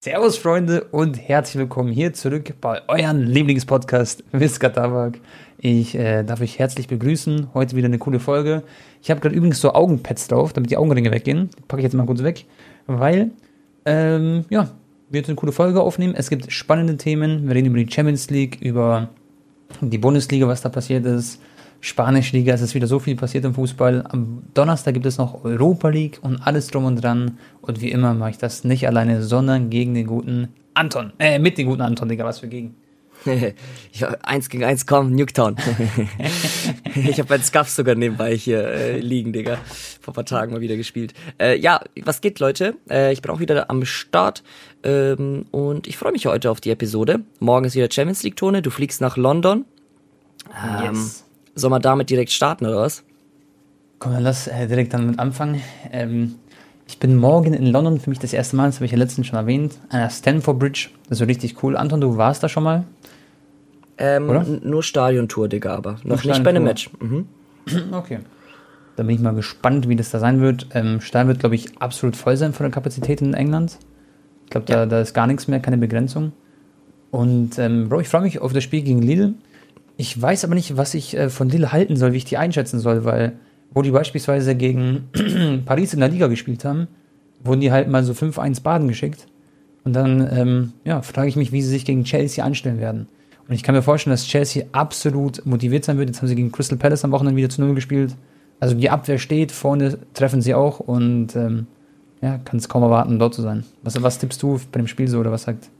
Servus Freunde und herzlich willkommen hier zurück bei euren Lieblingspodcast Wiska Tabak. Ich äh, darf euch herzlich begrüßen. Heute wieder eine coole Folge. Ich habe gerade übrigens so Augenpads drauf, damit die Augenringe weggehen. Packe ich jetzt mal kurz weg, weil ähm, ja, wir jetzt eine coole Folge aufnehmen. Es gibt spannende Themen. Wir reden über die Champions League, über die Bundesliga, was da passiert ist. Spanische Liga, es ist wieder so viel passiert im Fußball. Am Donnerstag gibt es noch Europa League und alles drum und dran. Und wie immer mache ich das nicht alleine, sondern gegen den guten Anton. Äh, mit dem guten Anton, Digga, was für gegen. ja, eins gegen eins, komm, Nuketown. ich habe meinen Scuff sogar nebenbei hier äh, liegen, Digga. Vor ein paar Tagen mal wieder gespielt. Äh, ja, was geht, Leute? Äh, ich bin auch wieder am Start ähm, und ich freue mich heute auf die Episode. Morgen ist wieder Champions League-Tone. Du fliegst nach London. Ähm, yes. Soll man damit direkt starten, oder was? Komm, dann lass äh, direkt damit anfangen. Ähm, ich bin morgen in London, für mich das erste Mal, das habe ich ja letztens schon erwähnt, an der Stanford Bridge. Das ist so richtig cool. Anton, du warst da schon mal? Ähm, Oder? Nur Stadiontour, Digga, aber noch nicht bei einem Match. Mhm. Okay. Da bin ich mal gespannt, wie das da sein wird. Ähm, Stadion wird, glaube ich, absolut voll sein von der Kapazität in England. Ich glaube, da, ja. da ist gar nichts mehr, keine Begrenzung. Und ähm, Bro, ich freue mich auf das Spiel gegen Lille. Ich weiß aber nicht, was ich äh, von Lille halten soll, wie ich die einschätzen soll, weil wo die beispielsweise gegen Paris in der Liga gespielt haben, wurden die halt mal so 5-1 Baden geschickt. Und dann ähm, ja, frage ich mich, wie sie sich gegen Chelsea anstellen werden. Und ich kann mir vorstellen, dass Chelsea absolut motiviert sein wird. Jetzt haben sie gegen Crystal Palace am Wochenende wieder zu Null gespielt. Also die Abwehr steht, vorne treffen sie auch und ähm, ja, kann es kaum erwarten, dort zu sein. Was, was tippst du bei dem Spiel so oder was sagt?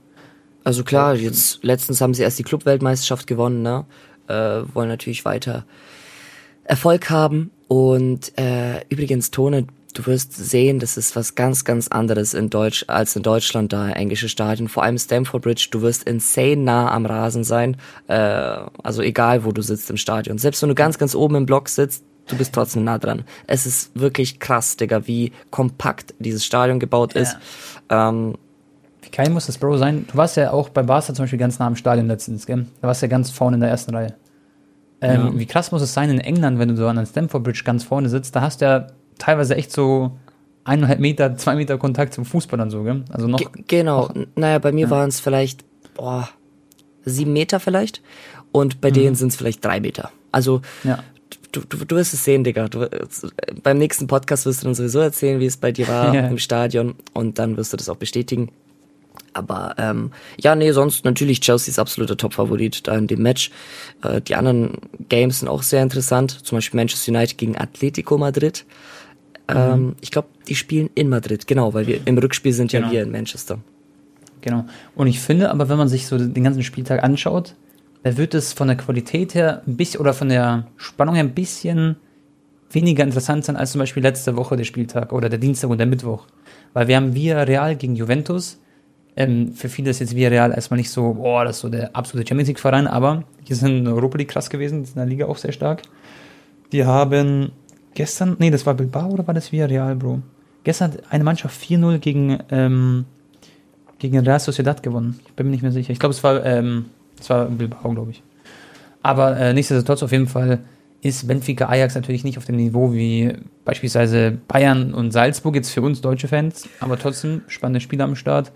Also klar, jetzt letztens haben sie erst die Clubweltmeisterschaft gewonnen, ne? äh, wollen natürlich weiter Erfolg haben. Und äh, übrigens, Tone, du wirst sehen, das ist was ganz, ganz anderes in Deutsch als in Deutschland, da englische Stadien, vor allem Stamford Bridge, du wirst insane nah am Rasen sein, äh, also egal wo du sitzt im Stadion. Selbst wenn du ganz, ganz oben im Block sitzt, du bist trotzdem nah dran. Es ist wirklich krass, Digga, wie kompakt dieses Stadion gebaut ja. ist. Ähm, geil muss das, Bro, sein? Du warst ja auch bei Barca zum Beispiel ganz nah am Stadion letztens, gell? Da warst du ja ganz vorne in der ersten Reihe. Ähm, ja. Wie krass muss es sein in England, wenn du so an der Stamford Bridge ganz vorne sitzt? Da hast du ja teilweise echt so eineinhalb Meter, zwei Meter Kontakt zum Fußball dann so, gell? Also noch. G genau. Noch, naja, bei mir ja. waren es vielleicht, boah, sieben Meter vielleicht. Und bei mhm. denen sind es vielleicht drei Meter. Also, ja. Du, du, du wirst es sehen, Digga. Du, beim nächsten Podcast wirst du uns sowieso erzählen, wie es bei dir war ja. im Stadion. Und dann wirst du das auch bestätigen. Aber ähm, ja, nee, sonst natürlich Chelsea ist absoluter Top-Favorit da in dem Match. Äh, die anderen Games sind auch sehr interessant, zum Beispiel Manchester United gegen Atletico Madrid. Ähm, mhm. Ich glaube, die spielen in Madrid, genau, weil wir im Rückspiel sind genau. ja wir in Manchester. Genau. Und ich finde aber, wenn man sich so den ganzen Spieltag anschaut, da wird es von der Qualität her ein bisschen oder von der Spannung her ein bisschen weniger interessant sein als zum Beispiel letzte Woche der Spieltag oder der Dienstag und der Mittwoch. Weil wir haben Real gegen Juventus, ähm, für viele ist jetzt Villarreal erstmal nicht so, boah, das ist so der absolute Champions League-Verein, aber die sind in Europa League krass gewesen, sind in der Liga auch sehr stark. Die haben gestern, nee, das war Bilbao oder war das Villarreal, Bro? Gestern hat eine Mannschaft 4-0 gegen, ähm, gegen Real Sociedad gewonnen. Ich bin mir nicht mehr sicher. Ich glaube, es war, ähm, es war Bilbao, glaube ich. Aber äh, nichtsdestotrotz auf jeden Fall ist Benfica Ajax natürlich nicht auf dem Niveau wie beispielsweise Bayern und Salzburg, jetzt für uns deutsche Fans, aber trotzdem spannende Spiele am Start.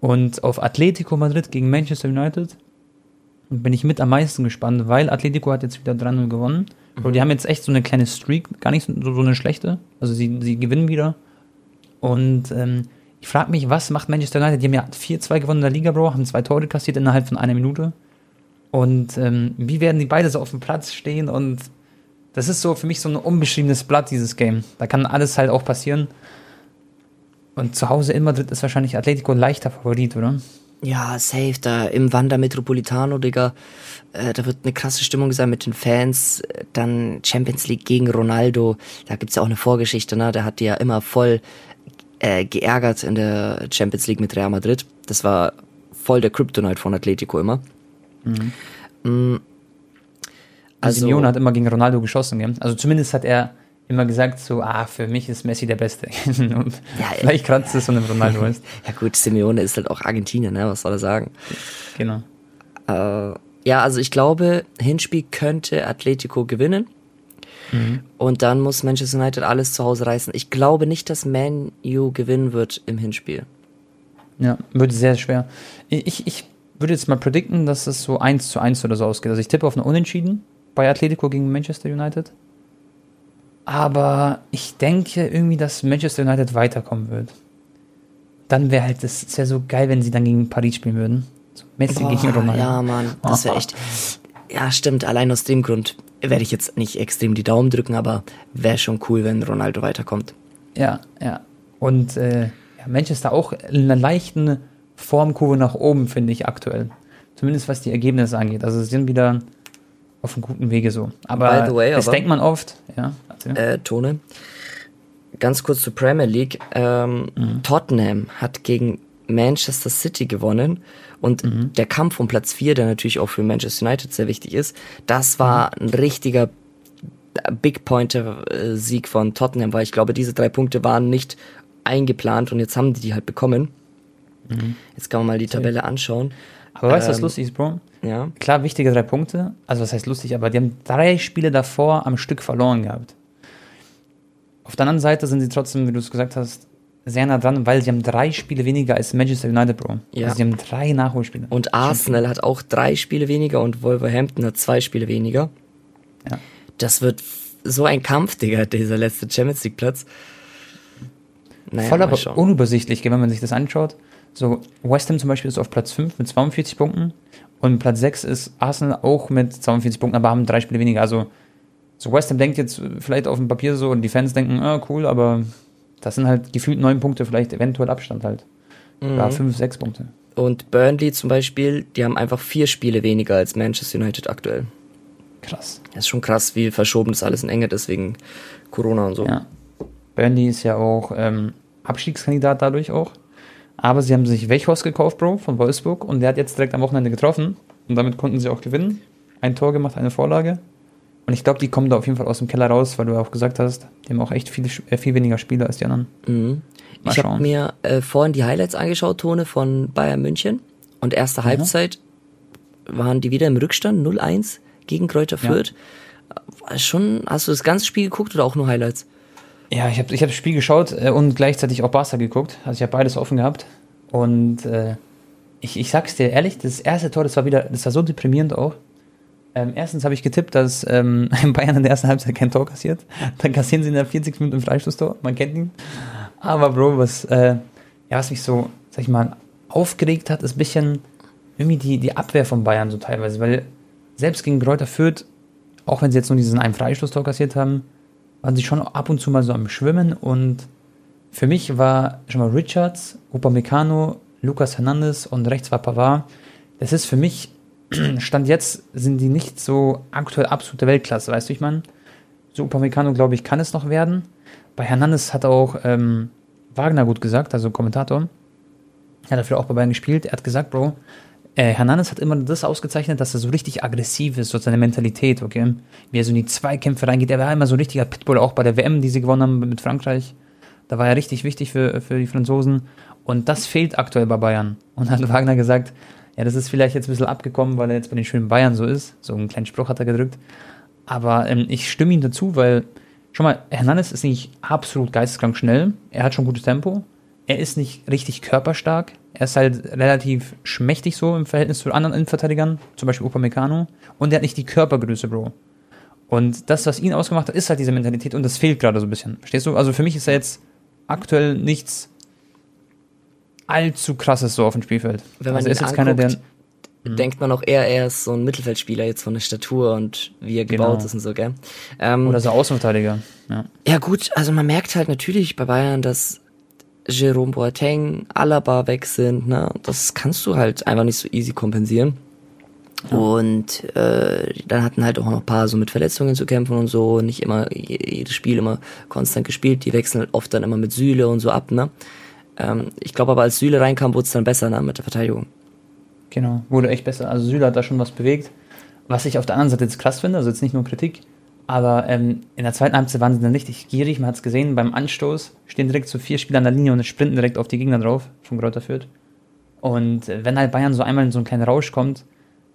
Und auf Atletico Madrid gegen Manchester United bin ich mit am meisten gespannt, weil Atletico hat jetzt wieder 3-0 gewonnen. Mhm. Die haben jetzt echt so eine kleine Streak, gar nicht so, so eine schlechte. Also sie, sie gewinnen wieder. Und ähm, ich frage mich, was macht Manchester United? Die haben ja 4-2 gewonnen in der Liga, Bro, haben zwei Tore kassiert innerhalb von einer Minute. Und ähm, wie werden die beide so auf dem Platz stehen? Und das ist so für mich so ein unbeschriebenes Blatt, dieses Game. Da kann alles halt auch passieren. Und zu Hause in Madrid ist wahrscheinlich Atletico ein leichter Favorit, oder? Ja, safe. Da im Wanda Metropolitano, Digga. Äh, da wird eine krasse Stimmung sein mit den Fans. Dann Champions League gegen Ronaldo. Da gibt's ja auch eine Vorgeschichte, ne? Der hat die ja immer voll äh, geärgert in der Champions League mit Real Madrid. Das war voll der Kryptonite von Atletico immer. Mhm. Mhm. Also, Simeone hat immer gegen Ronaldo geschossen, gell? Also zumindest hat er immer gesagt, so, ah, für mich ist Messi der Beste. Und ja, vielleicht kratzt es von dem Ronaldo ist. ja gut, Simeone ist halt auch Argentinier, ne? Was soll er sagen? Genau. Äh, ja, also ich glaube, Hinspiel könnte Atletico gewinnen. Mhm. Und dann muss Manchester United alles zu Hause reißen. Ich glaube nicht, dass Man U gewinnen wird im Hinspiel. Ja, wird sehr schwer. Ich, ich würde jetzt mal predikten, dass es so 1 zu 1 oder so ausgeht. Also ich tippe auf eine Unentschieden bei Atletico gegen Manchester United. Aber ich denke irgendwie, dass Manchester United weiterkommen wird. Dann wäre halt, das wäre so geil, wenn sie dann gegen Paris spielen würden. So Messi Boah, gegen Ronaldo. Ja, Mann, das wäre echt. Ja, stimmt. Allein aus dem Grund werde ich jetzt nicht extrem die Daumen drücken, aber wäre schon cool, wenn Ronaldo weiterkommt. Ja, ja. Und äh, ja, Manchester auch in einer leichten Formkurve nach oben, finde ich aktuell. Zumindest was die Ergebnisse angeht. Also sie sind wieder auf einem guten Wege so. Aber By the way, das aber, denkt man oft. Ja, äh, Tone, ganz kurz zur Premier League. Ähm, mhm. Tottenham hat gegen Manchester City gewonnen und mhm. der Kampf um Platz 4, der natürlich auch für Manchester United sehr wichtig ist, das war mhm. ein richtiger Big Pointer-Sieg von Tottenham, weil ich glaube, diese drei Punkte waren nicht eingeplant und jetzt haben die die halt bekommen. Mhm. Jetzt kann man mal die Tabelle anschauen. Aber weißt du, was ähm, lustig ist, Bro? Ja. Klar, wichtige drei Punkte. Also, was heißt lustig? Aber die haben drei Spiele davor am Stück verloren gehabt. Auf der anderen Seite sind sie trotzdem, wie du es gesagt hast, sehr nah dran, weil sie haben drei Spiele weniger als Manchester United, Bro. Ja. Also sie haben drei Nachholspiele. Und Arsenal hat auch drei Spiele weniger und Wolverhampton hat zwei Spiele weniger. Ja. Das wird so ein Kampf, Digga, dieser letzte Champions League Platz. Naja, Voll aber unübersichtlich, wenn man sich das anschaut. So, West Ham zum Beispiel ist auf Platz 5 mit 42 Punkten und Platz 6 ist Arsenal auch mit 42 Punkten, aber haben drei Spiele weniger. Also, so West Ham denkt jetzt vielleicht auf dem Papier so und die Fans denken, ah, cool, aber das sind halt gefühlt neun Punkte, vielleicht eventuell Abstand halt. Mhm. Oder fünf, sechs Punkte. Und Burnley zum Beispiel, die haben einfach vier Spiele weniger als Manchester United aktuell. Krass. Das ist schon krass, wie verschoben das alles in Enge deswegen Corona und so. Ja. Burnley ist ja auch ähm, Abstiegskandidat dadurch auch. Aber sie haben sich Wechhorst gekauft, Bro, von Wolfsburg. Und der hat jetzt direkt am Wochenende getroffen. Und damit konnten sie auch gewinnen. Ein Tor gemacht, eine Vorlage. Und ich glaube, die kommen da auf jeden Fall aus dem Keller raus, weil du auch gesagt hast, die haben auch echt viel, äh, viel weniger Spieler als die anderen. Mhm. ich habe mir äh, vorhin die Highlights angeschaut, Tone von Bayern München. Und erste Halbzeit ja. waren die wieder im Rückstand, 0-1 gegen Kräuter Fürth. Ja. Schon, hast du das ganze Spiel geguckt oder auch nur Highlights? Ja, ich habe ich hab das Spiel geschaut äh, und gleichzeitig auch Barca geguckt. Also ich habe beides offen gehabt. Und äh, ich, ich sag's dir ehrlich, das erste Tor, das war wieder, das war so deprimierend auch. Ähm, erstens habe ich getippt, dass ähm, Bayern in der ersten Halbzeit kein Tor kassiert. Dann kassieren sie in der 40 Minuten ein Freistoßtor. Man kennt ihn. Aber Bro, was, äh, ja, was mich so, sag ich mal, aufgeregt hat, ist ein bisschen irgendwie die, die Abwehr von Bayern so teilweise. Weil selbst gegen Kräuter Fürth, auch wenn sie jetzt nur diesen einen Freistoßtor kassiert haben, waren sie schon ab und zu mal so am Schwimmen. Und für mich war schon mal Richards, Upamecano, Lucas Hernandez und rechts war Pavard. Das ist für mich Stand jetzt sind die nicht so aktuell absolute Weltklasse, weißt du, ich meine? So Upamecano, glaube ich, kann es noch werden. Bei Hernandez hat auch ähm, Wagner gut gesagt, also Kommentator. Er hat dafür auch bei Bayern gespielt. Er hat gesagt, Bro, äh, Hernandez hat immer das ausgezeichnet, dass er so richtig aggressiv ist, so seine Mentalität, okay? Wie er so in die Zweikämpfe reingeht. Er war immer so ein richtiger Pitbull, auch bei der WM, die sie gewonnen haben mit Frankreich. Da war er richtig wichtig für, für die Franzosen. Und das fehlt aktuell bei Bayern. Und hat Wagner gesagt, ja, das ist vielleicht jetzt ein bisschen abgekommen, weil er jetzt bei den schönen Bayern so ist. So einen kleinen Spruch hat er gedrückt. Aber ähm, ich stimme ihm dazu, weil, schon mal, Hernandez ist nicht absolut geisteskrank schnell. Er hat schon gutes Tempo. Er ist nicht richtig körperstark. Er ist halt relativ schmächtig so im Verhältnis zu anderen Innenverteidigern, zum Beispiel Upamecano. Und er hat nicht die Körpergröße, Bro. Und das, was ihn ausgemacht hat, ist halt diese Mentalität und das fehlt gerade so ein bisschen. Verstehst du? Also für mich ist er jetzt aktuell nichts allzu krasses so auf dem Spielfeld. Wenn man also ist jetzt keiner, der mhm. denkt man auch eher, er ist so ein Mittelfeldspieler jetzt von der Statur und wie er gebaut genau. ist und so, gell? Ähm, Oder so Außenverteidiger, ja. Ja gut, also man merkt halt natürlich bei Bayern, dass Jerome Boateng, Alaba weg sind, ne? Das kannst du halt einfach nicht so easy kompensieren. Ja. Und äh, dann hatten halt auch noch ein paar so mit Verletzungen zu kämpfen und so, nicht immer jedes Spiel immer konstant gespielt, die wechseln halt oft dann immer mit Süle und so ab, ne? Ähm, ich glaube aber, als Süle reinkam, wurde es dann besser ne, mit der Verteidigung. Genau, wurde echt besser. Also Süle hat da schon was bewegt. Was ich auf der anderen Seite jetzt krass finde, also jetzt nicht nur Kritik, aber ähm, in der zweiten Halbzeit waren sie dann richtig gierig. Man hat es gesehen, beim Anstoß stehen direkt so vier Spieler an der Linie und sprinten direkt auf die Gegner drauf, von Gräuter Fürth. Und äh, wenn halt Bayern so einmal in so einen kleinen Rausch kommt,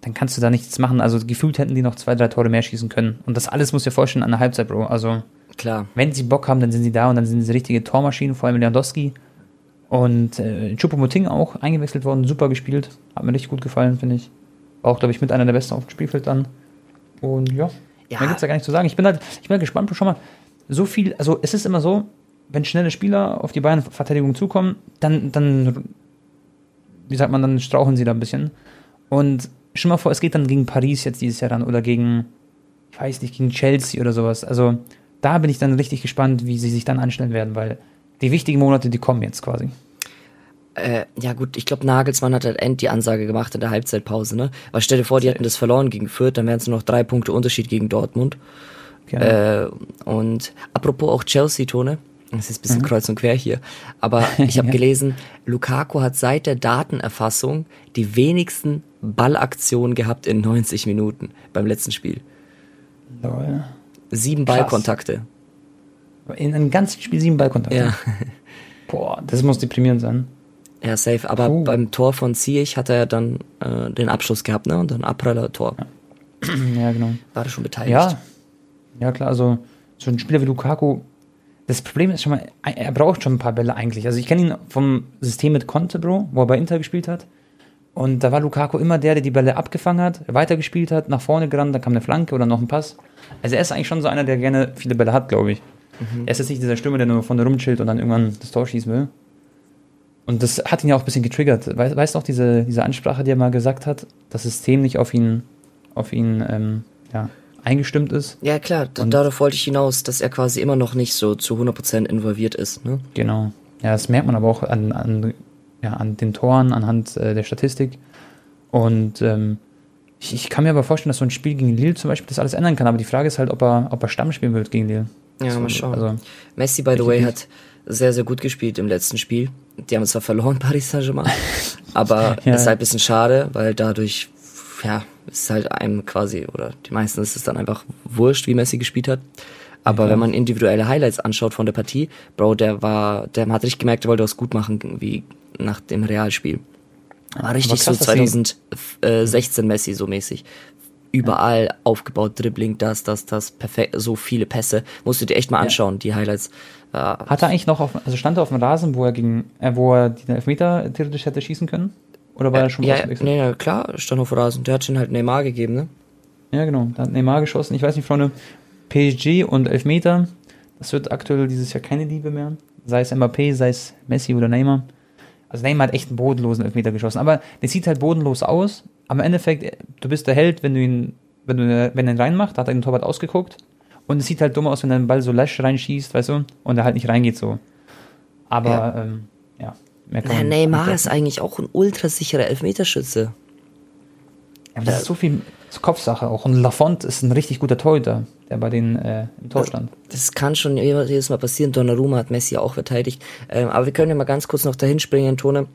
dann kannst du da nichts machen. Also gefühlt hätten die noch zwei, drei Tore mehr schießen können. Und das alles muss dir vorstellen an der Halbzeit, Bro. Also, Klar. wenn sie Bock haben, dann sind sie da und dann sind sie richtige Tormaschinen, vor allem Lewandowski. Und äh, Choupo-Moting auch eingewechselt worden, super gespielt. Hat mir richtig gut gefallen, finde ich. War auch, glaube ich, mit einer der besten auf dem Spielfeld dann. Und ja, ja. mehr gibt es da gar nicht zu sagen. Ich bin halt, ich bin halt gespannt, schon mal, so viel, also es ist immer so, wenn schnelle Spieler auf die Bayern-Verteidigung zukommen, dann, dann, wie sagt man, dann strauchen sie da ein bisschen. Und schon mal vor, es geht dann gegen Paris jetzt dieses Jahr dann oder gegen, ich weiß nicht, gegen Chelsea oder sowas. Also da bin ich dann richtig gespannt, wie sie sich dann anstellen werden, weil die wichtigen Monate, die kommen jetzt quasi. Äh, ja gut, ich glaube, Nagelsmann hat halt end die Ansage gemacht in der Halbzeitpause, ne? Weil stell dir vor, die hätten das verloren gegen Fürth, dann wären es nur noch drei Punkte Unterschied gegen Dortmund. Äh, und apropos auch Chelsea-Tone, das ist ein bisschen mhm. kreuz und quer hier, aber ich habe ja. gelesen, Lukaku hat seit der Datenerfassung die wenigsten Ballaktionen gehabt in 90 Minuten beim letzten Spiel. Lol. Sieben Krass. Ballkontakte. In einem ganzen Spiel sieben Ballkontakte? Ja. Boah, das muss deprimierend sein. Ja, safe. Aber Puh. beim Tor von Ziyech hat er dann äh, den Abschluss gehabt, ne? Und dann Abpraller Tor. Ja. ja, genau. War er schon beteiligt. Ja. Ja, klar. Also, so ein Spieler wie Lukaku, das Problem ist schon mal, er braucht schon ein paar Bälle eigentlich. Also, ich kenne ihn vom System mit Conte, Bro, wo er bei Inter gespielt hat. Und da war Lukaku immer der, der die Bälle abgefangen hat, weitergespielt hat, nach vorne gerannt, dann kam eine Flanke oder noch ein Pass. Also, er ist eigentlich schon so einer, der gerne viele Bälle hat, glaube ich. Mhm. Er ist jetzt nicht dieser Stürmer, der nur vorne rumchillt und dann irgendwann das Tor schießen will. Und das hat ihn ja auch ein bisschen getriggert. Weißt, weißt du noch, diese, diese Ansprache, die er mal gesagt hat, das System nicht auf ihn, auf ihn ähm, ja, eingestimmt ist? Ja, klar, und darauf wollte ich hinaus, dass er quasi immer noch nicht so zu 100% involviert ist. Ne? Genau. Ja, das merkt man aber auch an, an, ja, an den Toren, anhand äh, der Statistik. Und ähm, ich, ich, kann mir aber vorstellen, dass so ein Spiel gegen Lille zum Beispiel das alles ändern kann. Aber die Frage ist halt, ob er, ob er Stamm spielen wird gegen Lille. Ja, so, mal schauen. Also, Messi, by the way, hat sehr, sehr gut gespielt im letzten Spiel. Die haben zwar verloren, Paris Saint-Germain, aber ja. ist halt ein bisschen schade, weil dadurch, ja, ist halt einem quasi, oder die meisten ist es dann einfach wurscht, wie Messi gespielt hat. Aber ja. wenn man individuelle Highlights anschaut von der Partie, Bro, der war, der hat richtig gemerkt, der wollte was gut machen, wie nach dem Realspiel. War richtig krass, so 2016 Messi so mäßig überall aufgebaut, Dribbling, das, das, das, perfekt, so viele Pässe. Musst du dir echt mal anschauen, ja. die Highlights. Äh, Hat er eigentlich noch auf, also stand er auf dem Rasen, wo er gegen, äh, wo er die Elfmeter theoretisch hätte schießen können? Oder war äh, er schon Ja, nee, ja, klar, stand auf dem Rasen. Der hat schon halt Neymar gegeben, ne? Ja, genau. Da hat Neymar geschossen. Ich weiß nicht, Freunde, PSG und Elfmeter, das wird aktuell dieses Jahr keine Liebe mehr. Sei es Mbappé, sei es Messi oder Neymar. Also Neymar hat echt einen bodenlosen Elfmeter geschossen. Aber der sieht halt bodenlos aus. Aber im Endeffekt, du bist der Held, wenn du ihn, wenn du, wenn er ihn reinmacht, hat er den Torwart ausgeguckt. Und es sieht halt dumm aus, wenn er den Ball so lasch reinschießt, weißt du, und er halt nicht reingeht so. Aber, ja. Ähm, ja mehr kann naja, Neymar ist eigentlich auch ein ultrasicherer Elfmeterschütze. Ja, das ist so viel Kopfsache auch. Und Lafont ist ein richtig guter Torhüter, der bei denen äh, im Tor stand. Das kann schon jedes Mal passieren. Donnarumma hat Messi auch verteidigt. Ähm, aber wir können ja mal ganz kurz noch dahin springen, Tone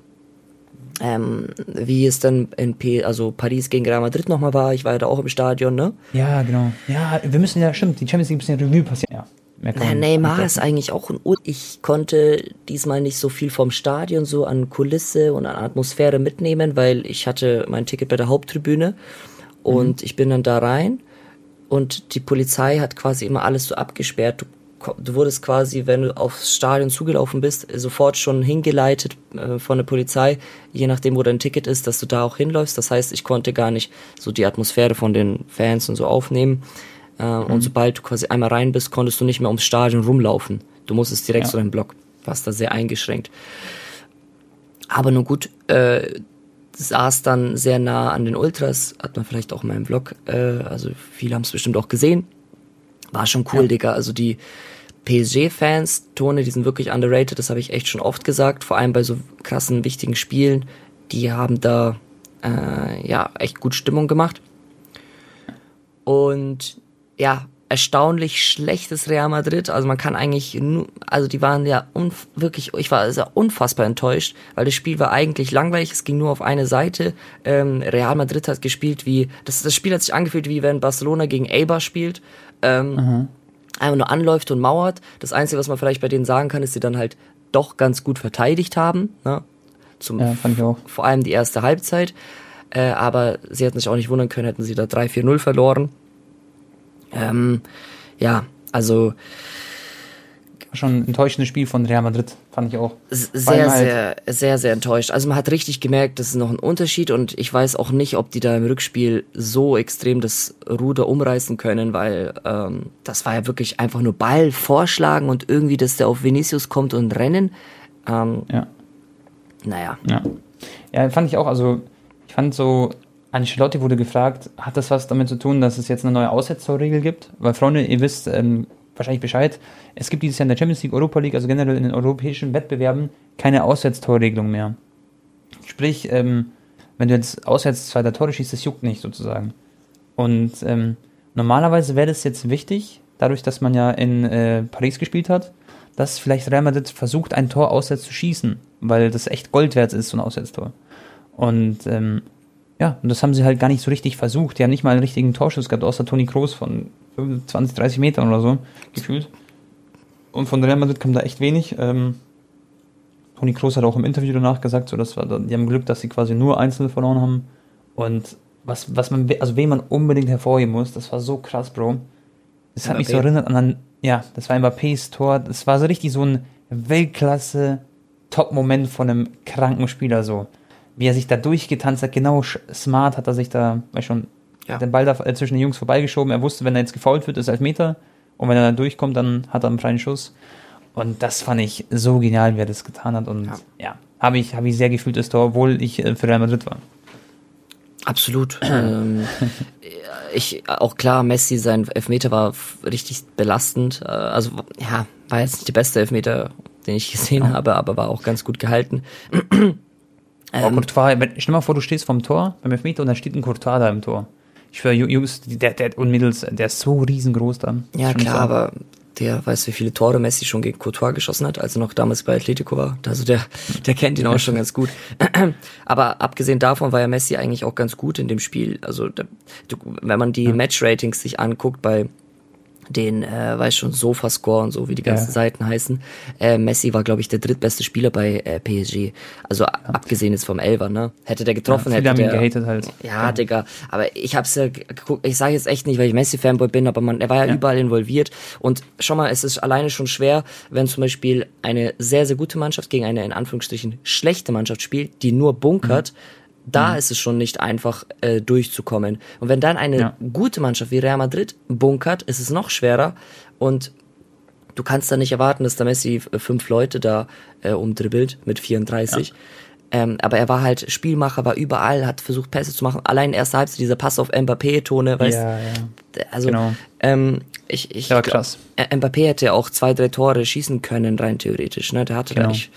ähm, wie es dann in P also Paris gegen Real Madrid nochmal war. Ich war ja da auch im Stadion, ne? Ja, genau. Ja, wir müssen ja, stimmt, die Champions League ein bisschen Revue passieren. Ja. Na, Neymar ist eigentlich auch ein U Ich konnte diesmal nicht so viel vom Stadion so an Kulisse und an Atmosphäre mitnehmen, weil ich hatte mein Ticket bei der Haupttribüne und mhm. ich bin dann da rein und die Polizei hat quasi immer alles so abgesperrt. Du du wurdest quasi, wenn du aufs Stadion zugelaufen bist, sofort schon hingeleitet äh, von der Polizei, je nachdem, wo dein Ticket ist, dass du da auch hinläufst. Das heißt, ich konnte gar nicht so die Atmosphäre von den Fans und so aufnehmen. Äh, mhm. Und sobald du quasi einmal rein bist, konntest du nicht mehr ums Stadion rumlaufen. Du musstest direkt ja. zu deinem Block. Warst da sehr eingeschränkt. Aber nur gut, äh, saß dann sehr nah an den Ultras, hat man vielleicht auch in meinem Vlog, äh, also viele haben es bestimmt auch gesehen. War schon cool, ja. Digga. Also die PSG-Fans, Tone, die sind wirklich underrated, das habe ich echt schon oft gesagt, vor allem bei so krassen, wichtigen Spielen. Die haben da äh, ja echt gut Stimmung gemacht. Und ja, erstaunlich schlechtes Real Madrid. Also man kann eigentlich nur, also die waren ja wirklich, ich war sehr unfassbar enttäuscht, weil das Spiel war eigentlich langweilig, es ging nur auf eine Seite. Ähm, Real Madrid hat gespielt wie, das, das Spiel hat sich angefühlt wie wenn Barcelona gegen Eibar spielt. Ähm, mhm einfach nur anläuft und mauert. Das Einzige, was man vielleicht bei denen sagen kann, ist, sie dann halt doch ganz gut verteidigt haben. Ne? Zum, ja, fand ich auch. Vor allem die erste Halbzeit. Äh, aber sie hätten sich auch nicht wundern können, hätten sie da 3-4-0 verloren. Ähm, ja, also schon ein enttäuschendes Spiel von Real Madrid, fand ich auch. Sehr, halt sehr, sehr, sehr enttäuscht. Also man hat richtig gemerkt, das ist noch ein Unterschied und ich weiß auch nicht, ob die da im Rückspiel so extrem das Ruder umreißen können, weil ähm, das war ja wirklich einfach nur Ball vorschlagen und irgendwie, dass der auf Vinicius kommt und rennen. Ähm, ja. Naja. Ja. ja, fand ich auch, also ich fand so, Ancelotti wurde gefragt, hat das was damit zu tun, dass es jetzt eine neue Aussetzungsregel gibt? Weil Freunde, ihr wisst, ähm, wahrscheinlich Bescheid. Es gibt dieses Jahr in der Champions League, Europa League, also generell in den europäischen Wettbewerben, keine Auswärtstorregelung mehr. Sprich, ähm, wenn du jetzt auswärts zweiter Tore schießt, das juckt nicht sozusagen. Und ähm, normalerweise wäre das jetzt wichtig, dadurch, dass man ja in äh, Paris gespielt hat, dass vielleicht Real Madrid versucht, ein Tor auswärts zu schießen, weil das echt Gold wert ist, so ein Auswärtstor. Und ähm, ja, und das haben sie halt gar nicht so richtig versucht. Die haben nicht mal einen richtigen Torschuss gehabt, außer Toni Kroos von 20, 30 Metern oder so, gefühlt. Und von Real Madrid kam da echt wenig. Ähm, Toni Kroos hat auch im Interview danach gesagt, so, das war, die haben Glück, dass sie quasi nur einzelne verloren haben. Und was, was man, also wen man unbedingt hervorheben muss, das war so krass, Bro. Das hat Mbappé. mich so erinnert an, ein, ja, das war Mbappés Tor. Das war so richtig so ein Weltklasse Top-Moment von einem kranken Spieler, so. Wie er sich da durchgetanzt hat, genau smart hat er sich da, weiß schon, ja. den Ball da äh, zwischen den Jungs vorbeigeschoben. Er wusste, wenn er jetzt gefault wird, ist Elfmeter. Und wenn er dann durchkommt, dann hat er einen freien Schuss. Und das fand ich so genial, wie er das getan hat. Und ja, ja habe ich, hab ich sehr gefühlt das Tor, obwohl ich äh, für Real Madrid war. Absolut. ähm, ich, auch klar, Messi, sein Elfmeter war richtig belastend. Äh, also, ja, war jetzt nicht der beste Elfmeter, den ich gesehen ja. habe, aber war auch ganz gut gehalten. ähm, Courtois, stell mal vor, du stehst vom Tor beim Elfmeter und da steht ein Courtois da im Tor. Ich schwöre, Jungs, der, der und Mittels, der ist so riesengroß da. Ja, klar, aber der weiß, wie viele Tore Messi schon gegen Courtois geschossen hat, als er noch damals bei Atletico war. Also der, der kennt ihn auch schon ganz gut. Aber abgesehen davon war ja Messi eigentlich auch ganz gut in dem Spiel. Also wenn man die Match-Ratings sich anguckt bei den, äh, weiß schon, Sofascore und so, wie die ganzen ja. Seiten heißen. Äh, Messi war, glaube ich, der drittbeste Spieler bei äh, PSG. Also ja. abgesehen jetzt vom Elver, ne? Hätte der getroffen, ja, hätte der... gehatet halt. Ja, ja, Digga. Aber ich hab's ja geguckt, ich sage jetzt echt nicht, weil ich Messi-Fanboy bin, aber man, er war ja, ja, überall involviert. Und schau mal, es ist alleine schon schwer, wenn zum Beispiel eine sehr, sehr gute Mannschaft gegen eine, in Anführungsstrichen, schlechte Mannschaft spielt, die nur bunkert, mhm da mhm. ist es schon nicht einfach äh, durchzukommen. Und wenn dann eine ja. gute Mannschaft wie Real Madrid bunkert, ist es noch schwerer. Und du kannst da nicht erwarten, dass der Messi äh, fünf Leute da äh, umdribbelt mit 34. Ja. Ähm, aber er war halt Spielmacher, war überall, hat versucht Pässe zu machen. Allein erste Halbzeit dieser Pass auf Mbappé-Tone, weißt ja, ja. Also, genau. ähm, ich, ich ja, krass. Glaub, Mbappé hätte auch zwei, drei Tore schießen können, rein theoretisch, ne? Der hatte genau. da nicht.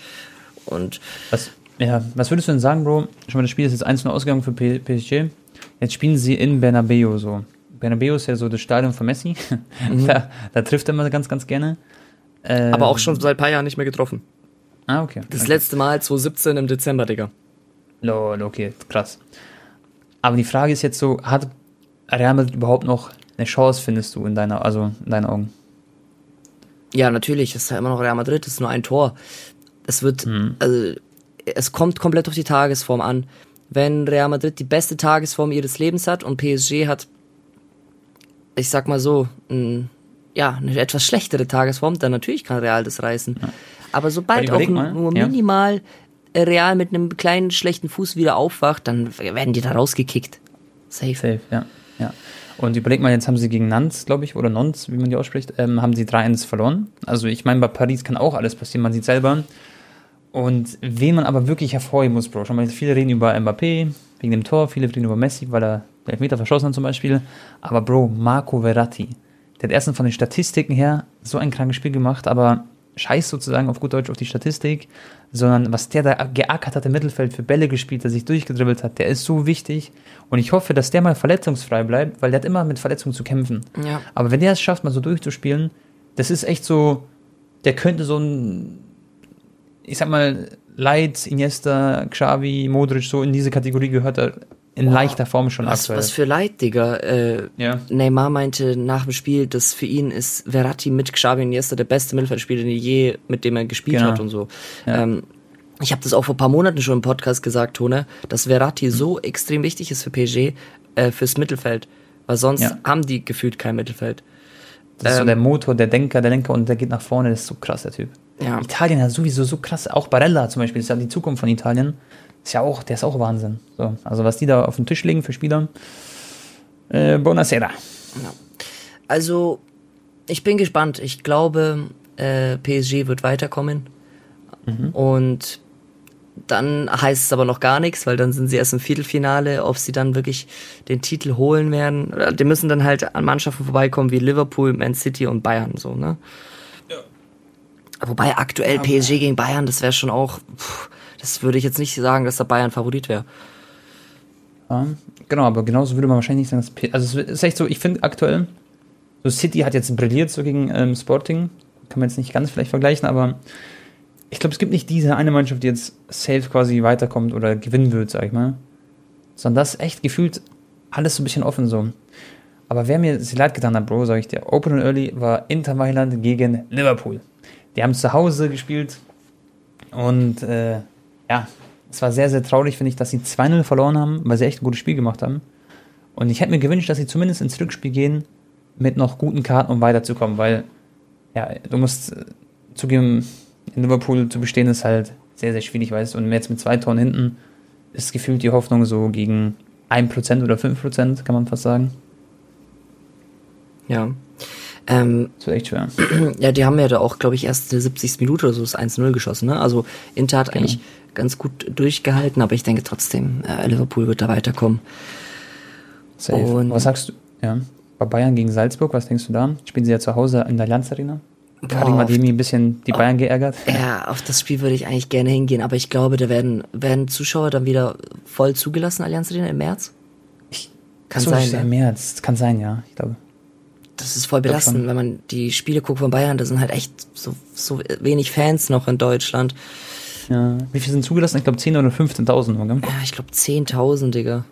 Und was, ja, was würdest du denn sagen, Bro? Schon mal, das Spiel ist jetzt 1-0 ausgegangen für PSG. Jetzt spielen sie in Bernabeu so. Bernabeu ist ja so das Stadion von Messi. Mhm. da, da, trifft er immer ganz, ganz gerne. Ähm, Aber auch schon seit ein paar Jahren nicht mehr getroffen. Ah, okay. Das okay. letzte Mal 2017 im Dezember, Digga. Lol, okay, krass. Aber die Frage ist jetzt so, hat Real Madrid überhaupt noch eine Chance, findest du, in deiner, also in deinen Augen? Ja, natürlich, es ist ja immer noch Real Madrid, es ist nur ein Tor. Es wird, mhm. also es kommt komplett auf die Tagesform an. Wenn Real Madrid die beste Tagesform ihres Lebens hat und PSG hat, ich sag mal so, ein, ja, eine etwas schlechtere Tagesform, dann natürlich kann Real das reißen. Ja. Aber sobald auch mal, nur ja. minimal Real mit einem kleinen schlechten Fuß wieder aufwacht, dann werden die da rausgekickt. Safe. Safe, ja. ja. Und überleg mal, jetzt haben sie gegen Nantes, glaube ich, oder Nantes, wie man die ausspricht, ähm, haben sie 3-1 verloren. Also ich meine, bei Paris kann auch alles passieren. Man sieht selber, und wen man aber wirklich hervorheben muss, Bro, schon mal viele reden über Mbappé wegen dem Tor, viele reden über Messi, weil er den Elfmeter verschossen hat zum Beispiel. Aber Bro, Marco Verratti, der hat erstens von den Statistiken her so ein krankes Spiel gemacht, aber scheiß sozusagen auf gut Deutsch auf die Statistik, sondern was der da geackert hat im Mittelfeld, für Bälle gespielt, der sich durchgedribbelt hat, der ist so wichtig. Und ich hoffe, dass der mal verletzungsfrei bleibt, weil der hat immer mit Verletzungen zu kämpfen. Ja. Aber wenn der es schafft, mal so durchzuspielen, das ist echt so, der könnte so ein ich sag mal, Leid, Iniesta, Xavi, Modric, so in diese Kategorie gehört er in Boah, leichter Form schon was, aktuell. Was für Leid, Digga. Äh, ja. Neymar meinte nach dem Spiel, dass für ihn ist Verratti mit Xavi und Iniesta der beste Mittelfeldspieler, den je, mit dem er gespielt genau. hat und so. Ja. Ähm, ich habe das auch vor ein paar Monaten schon im Podcast gesagt, Tone, dass Verratti mhm. so extrem wichtig ist für PSG, äh, fürs Mittelfeld. Weil sonst ja. haben die gefühlt kein Mittelfeld. Das ist so der Motor, der Denker, der Lenker und der geht nach vorne, das ist so krass, der Typ. Ja. Italien hat sowieso so krass, auch Barella zum Beispiel, das ist ja die Zukunft von Italien. Ist ja auch, der ist auch Wahnsinn. So, also was die da auf den Tisch legen für Spieler, äh, buonasera. Ja. Also, ich bin gespannt. Ich glaube, äh, PSG wird weiterkommen. Mhm. Und dann heißt es aber noch gar nichts, weil dann sind sie erst im Viertelfinale, ob sie dann wirklich den Titel holen werden. Die müssen dann halt an Mannschaften vorbeikommen wie Liverpool, Man City und Bayern so, ne? Wobei aktuell aber PSG gegen Bayern, das wäre schon auch, pff, das würde ich jetzt nicht sagen, dass der Bayern Favorit wäre. Ja, genau, aber genauso würde man wahrscheinlich nicht sagen, dass P also es ist echt so, ich finde aktuell, so City hat jetzt brilliert so gegen ähm, Sporting, kann man jetzt nicht ganz vielleicht vergleichen, aber ich glaube, es gibt nicht diese eine Mannschaft, die jetzt safe quasi weiterkommt oder gewinnen wird, sag ich mal. Sondern das ist echt gefühlt alles so ein bisschen offen so. Aber wer mir leid getan hat, Bro, sag ich dir, Open and Early war Inter Mailand gegen Liverpool. Die haben zu Hause gespielt und äh, ja, es war sehr, sehr traurig, finde ich, dass sie 2-0 verloren haben, weil sie echt ein gutes Spiel gemacht haben. Und ich hätte mir gewünscht, dass sie zumindest ins Rückspiel gehen mit noch guten Karten, um weiterzukommen, weil ja, du musst äh, zugeben, in Liverpool zu bestehen, ist halt sehr, sehr schwierig, weißt du. Und jetzt mit zwei Toren hinten ist gefühlt die Hoffnung so gegen 1% oder 5%, kann man fast sagen. Ja. Ähm, das wird echt schwer. Ja, die haben ja da auch, glaube ich, erst in der 70. Minute oder so das 1-0 geschossen. Ne? Also Inter hat genau. eigentlich ganz gut durchgehalten, aber ich denke trotzdem, äh, Liverpool wird da weiterkommen. Safe. Und was sagst du? Ja. Bei Bayern gegen Salzburg, was denkst du da? Spielen sie ja zu Hause in der Allianz Arena? Karim Ademi ein bisschen die Bayern geärgert. Ja, auf das Spiel würde ich eigentlich gerne hingehen, aber ich glaube, da werden, werden Zuschauer dann wieder voll zugelassen, Allianz Arena im März? Ich, kann so, sein. Im März, kann sein, ja, ich glaube. Das ist voll belastend, wenn man die Spiele guckt von Bayern, da sind halt echt so, so wenig Fans noch in Deutschland. Ja, wie viele sind zugelassen? Ich glaube 10.000 oder 15.000, oder? Ja, ich glaube 10.000, Digga.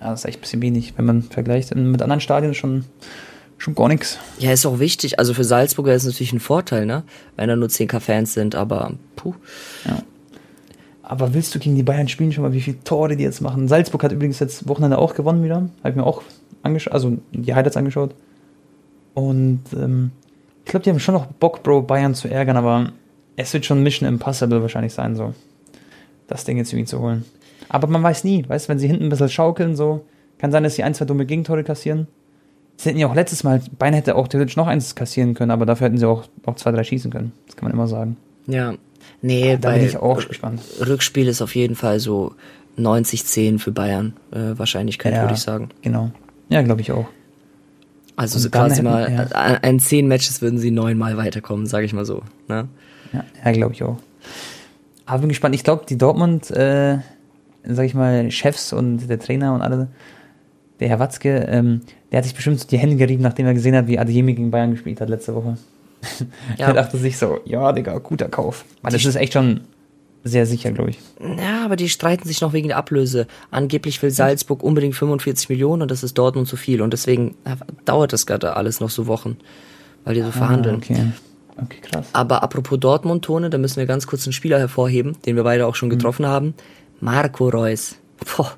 Ja, das ist echt ein bisschen wenig, wenn man vergleicht. Mit anderen Stadien schon schon gar nichts. Ja, ist auch wichtig. Also für Salzburger ist es natürlich ein Vorteil, ne? Wenn da nur 10k-Fans sind, aber puh. Ja. Aber willst du gegen die Bayern spielen schon mal, wie viele Tore die jetzt machen? Salzburg hat übrigens jetzt Wochenende auch gewonnen wieder. Habe ich mir auch angeschaut, also die Highlights angeschaut. Und ähm, ich glaube, die haben schon noch Bock, Bro, Bayern zu ärgern, aber es wird schon Mission Impossible wahrscheinlich sein, so. Das Ding jetzt irgendwie zu holen. Aber man weiß nie, weißt du, wenn sie hinten ein bisschen schaukeln, so, kann sein, dass sie ein, zwei dumme Gegentore kassieren. Sie hätten ja auch letztes Mal, Bein hätte auch theoretisch noch eins kassieren können, aber dafür hätten sie auch, auch zwei, drei schießen können. Das kann man immer sagen. Ja. Nee, da bin ich auch gespannt. Rückspiel ist auf jeden Fall so 90-10 für Bayern. Äh, Wahrscheinlichkeit, ja, würde ich sagen. Genau. Ja, glaube ich auch. Also so quasi hätten, mal, ja. an zehn Matches würden sie neunmal weiterkommen, sage ich mal so. Ne? Ja, ja glaube ich auch. Aber bin gespannt. Ich glaube, die Dortmund, äh, sag ich mal, Chefs und der Trainer und alle, der Herr Watzke, ähm, der hat sich bestimmt die Hände gerieben, nachdem er gesehen hat, wie Adeyemi gegen Bayern gespielt hat letzte Woche. Ja. er dachte sich so, ja, Digga, guter Kauf. Weil das ist echt schon sehr sicher, glaube ich. Ja, aber die streiten sich noch wegen der Ablöse. Angeblich will Salzburg unbedingt 45 Millionen und das ist Dortmund zu viel. Und deswegen dauert das gerade alles noch so Wochen, weil die so ah, verhandeln. Okay. Okay, krass. Aber apropos Dortmund-Tone, da müssen wir ganz kurz einen Spieler hervorheben, den wir beide auch schon mhm. getroffen mhm. haben. Marco Reus. Boah,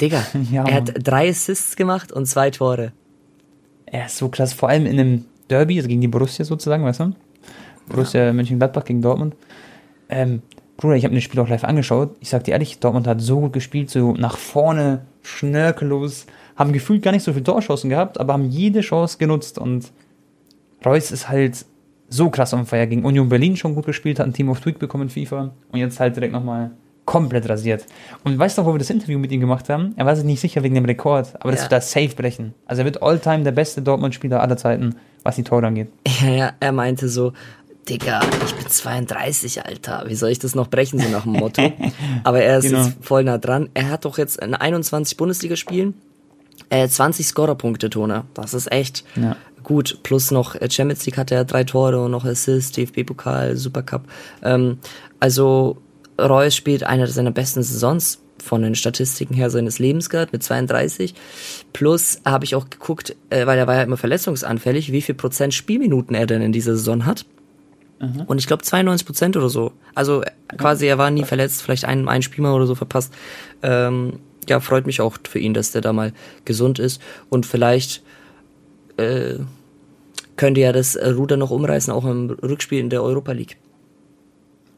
Digga, ja, er hat drei Assists gemacht und zwei Tore. Er ist so klasse, vor allem in einem Derby, also gegen die Borussia sozusagen, weißt du? Borussia ja. Mönchengladbach gegen Dortmund. Ähm, Bruder, ich habe mir das Spiel auch live angeschaut. Ich sag dir ehrlich, Dortmund hat so gut gespielt, so nach vorne, schnörkellos, haben gefühlt gar nicht so viele Torschancen gehabt, aber haben jede Chance genutzt und Reus ist halt so krass am Feier gegen Union Berlin schon gut gespielt, hat ein Team of Tweak bekommen in FIFA und jetzt halt direkt nochmal komplett rasiert. Und weißt du, wo wir das Interview mit ihm gemacht haben? Er war sich nicht sicher wegen dem Rekord, aber das ja. wird da safe brechen. Also er wird all-time der beste Dortmund-Spieler aller Zeiten, was die Tore angeht. Ja, ja, er meinte so, Digga, ich bin 32, Alter. Wie soll ich das noch brechen, so nach dem Motto? Aber er ist genau. jetzt voll nah dran. Er hat doch jetzt in 21 Bundesligaspielen äh, 20 Scorerpunkte, Tone. Das ist echt ja. gut. Plus noch äh, Champions League hat er drei Tore und noch Assist, DFB-Pokal, Supercup. Ähm, also Reus spielt eine seiner besten Saisons von den Statistiken her seines Lebens gehabt mit 32. Plus habe ich auch geguckt, äh, weil er war ja immer verletzungsanfällig, wie viel Prozent Spielminuten er denn in dieser Saison hat. Mhm. Und ich glaube 92 Prozent oder so. Also quasi er war nie verletzt, vielleicht ein, ein Spiel mal oder so verpasst. Ähm, ja, freut mich auch für ihn, dass der da mal gesund ist und vielleicht äh, könnte ja das Ruder noch umreißen, auch im Rückspiel in der Europa League.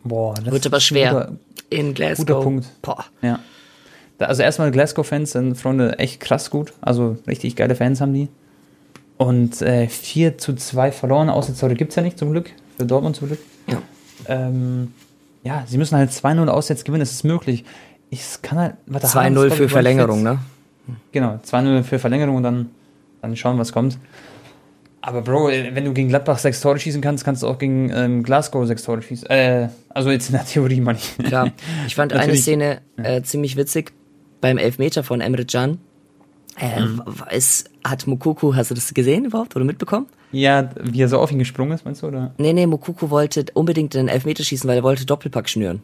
Boah, das Wird aber schwer. Guter, in Glasgow. Guter Punkt. Boah. Ja. Also erstmal Glasgow-Fans sind Freunde echt krass gut. Also richtig geile Fans haben die. Und äh, 4 zu 2 verloren, Auswärtstore gibt es ja nicht zum Glück. Für Dortmund zum Glück. Ja. Ähm, ja, sie müssen halt 2-0 auswärts gewinnen, das ist möglich. Ich kann halt. 2-0 für Verlängerung, ne? Genau, 2-0 für Verlängerung und dann, dann schauen, was kommt. Aber Bro, wenn du gegen Gladbach sechs Tore schießen kannst, kannst du auch gegen ähm, Glasgow sechs Tore schießen. Äh, also jetzt in der Theorie mal nicht. Klar. Ich fand eine Szene äh, ziemlich witzig beim Elfmeter von Emre Can. Äh, mhm. es hat Mukuku, hast du das gesehen überhaupt oder mitbekommen? Ja, wie er so auf ihn gesprungen ist, meinst du, oder? Nee, nee, Mukuku wollte unbedingt den Elfmeter schießen, weil er wollte Doppelpack schnüren.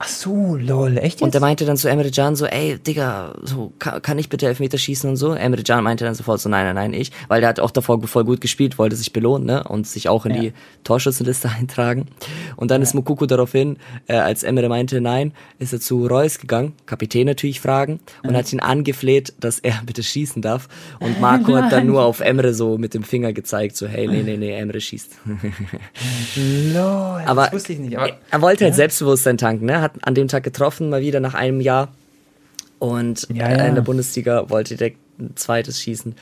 Ach so, lol, echt jetzt? Und er meinte dann zu Emre Can so, ey, Digga, so, kann, kann ich bitte Elfmeter schießen und so? Emre Can meinte dann sofort so, nein, nein, nein, ich. Weil der hat auch davor voll gut gespielt, wollte sich belohnen, ne? Und sich auch in ja. die Torschützenliste eintragen. Und dann ja. ist Mukuku daraufhin, äh, als Emre meinte, nein, ist er zu Reus gegangen, Kapitän natürlich fragen, und ja. hat ihn angefleht, dass er bitte schießen darf. Und Marco hat dann nur auf Emre so mit dem Finger gezeigt, so, hey, nee, nee, nee, Emre schießt. lol, aber, das wusste ich nicht. Aber, er wollte halt Selbstbewusstsein tanken, ne? hat an dem Tag getroffen, mal wieder nach einem Jahr. Und ja, ja. in der Bundesliga wollte direkt ein zweites schießen.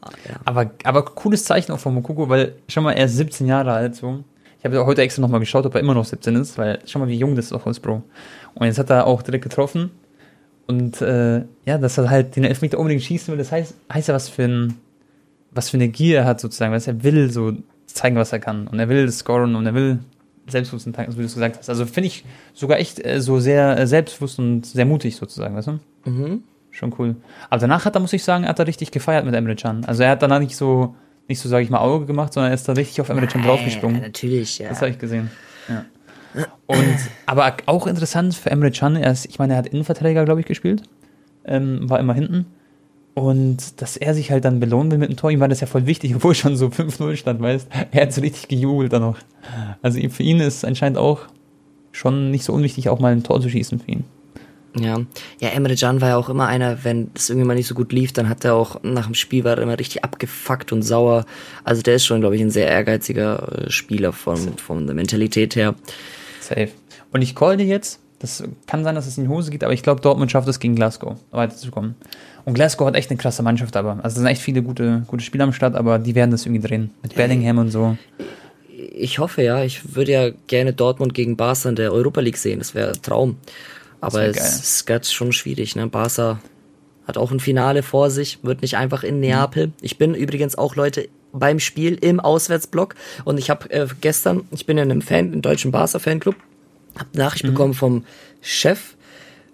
Ah, ja. Aber, aber cooles Zeichen auch von Mokoko, weil schon mal er ist 17 Jahre alt. So. Ich habe heute extra nochmal geschaut, ob er immer noch 17 ist, weil schau mal, wie jung das auch ist, Bro. Und jetzt hat er auch direkt getroffen. Und äh, ja, dass er halt den Elfmeter unbedingt schießen will, das heißt, heißt ja, was für, ein, was für eine Gier er hat sozusagen. Weil er will so zeigen, was er kann. Und er will scoren und er will selbstbewusst tanken, wie du es gesagt hast. Also finde ich sogar echt äh, so sehr äh, selbstbewusst und sehr mutig sozusagen, weißt du? Mhm. Schon cool. Aber danach hat er, muss ich sagen, hat er richtig gefeiert mit Emre Can. Also er hat danach nicht so, nicht so, sage ich mal, Auge gemacht, sondern er ist da richtig auf Emre Can draufgesprungen. Ja, natürlich, ja. Das habe ich gesehen. Ja. Und, aber auch interessant für Emre Can, er ist, ich meine, er hat Innenverteidiger, glaube ich, gespielt. Ähm, war immer hinten. Und dass er sich halt dann belohnen will mit dem Tor, ihm war das ja voll wichtig, obwohl schon so 5-0 stand, weißt Er hat so richtig gejubelt dann noch. Also für ihn ist anscheinend auch schon nicht so unwichtig, auch mal ein Tor zu schießen für ihn. Ja, ja, Emre Can war ja auch immer einer, wenn es irgendwie mal nicht so gut lief, dann hat er auch nach dem Spiel war er immer richtig abgefuckt und sauer. Also der ist schon, glaube ich, ein sehr ehrgeiziger äh, Spieler von, von der Mentalität her. Safe. Und ich call dir jetzt, das kann sein, dass es in die Hose geht, aber ich glaube, Dortmund schafft es gegen Glasgow weiterzukommen. Und Glasgow hat echt eine krasse Mannschaft, aber. Also es sind echt viele gute, gute Spieler am Start, aber die werden das irgendwie drehen. Mit Bellingham und so. Ich hoffe ja. Ich würde ja gerne Dortmund gegen Barca in der Europa League sehen. Das wäre ein Traum. Aber es ist ganz schon schwierig. Ne? Barca hat auch ein Finale vor sich, wird nicht einfach in Neapel. Mhm. Ich bin übrigens auch Leute beim Spiel im Auswärtsblock und ich habe äh, gestern, ich bin ja in einem Fan, im deutschen Barca Fanclub, habe Nachricht mhm. bekommen vom Chef